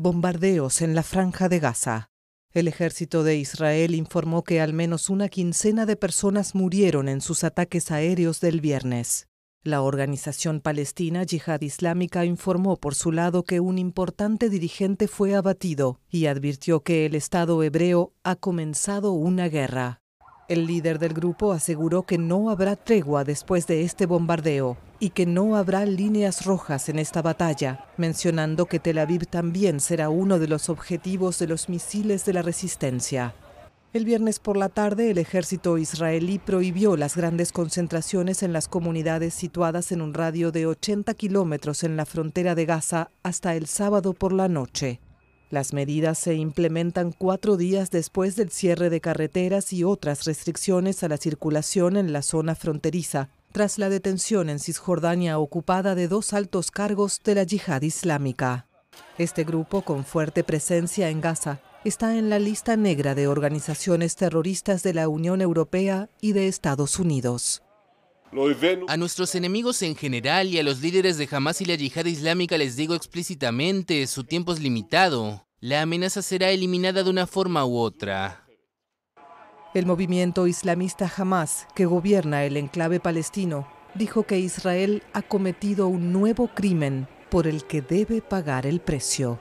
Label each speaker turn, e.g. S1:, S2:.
S1: bombardeos en la franja de Gaza. El ejército de Israel informó que al menos una quincena de personas murieron en sus ataques aéreos del viernes. La organización palestina Yihad Islámica informó por su lado que un importante dirigente fue abatido y advirtió que el Estado hebreo ha comenzado una guerra. El líder del grupo aseguró que no habrá tregua después de este bombardeo y que no habrá líneas rojas en esta batalla, mencionando que Tel Aviv también será uno de los objetivos de los misiles de la resistencia. El viernes por la tarde, el ejército israelí prohibió las grandes concentraciones en las comunidades situadas en un radio de 80 kilómetros en la frontera de Gaza hasta el sábado por la noche. Las medidas se implementan cuatro días después del cierre de carreteras y otras restricciones a la circulación en la zona fronteriza, tras la detención en Cisjordania ocupada de dos altos cargos de la yihad islámica. Este grupo, con fuerte presencia en Gaza, está en la lista negra de organizaciones terroristas de la Unión Europea y de Estados Unidos.
S2: A nuestros enemigos en general y a los líderes de Hamas y la yihad islámica les digo explícitamente, su tiempo es limitado. La amenaza será eliminada de una forma u otra.
S1: El movimiento islamista Hamas, que gobierna el enclave palestino, dijo que Israel ha cometido un nuevo crimen por el que debe pagar el precio.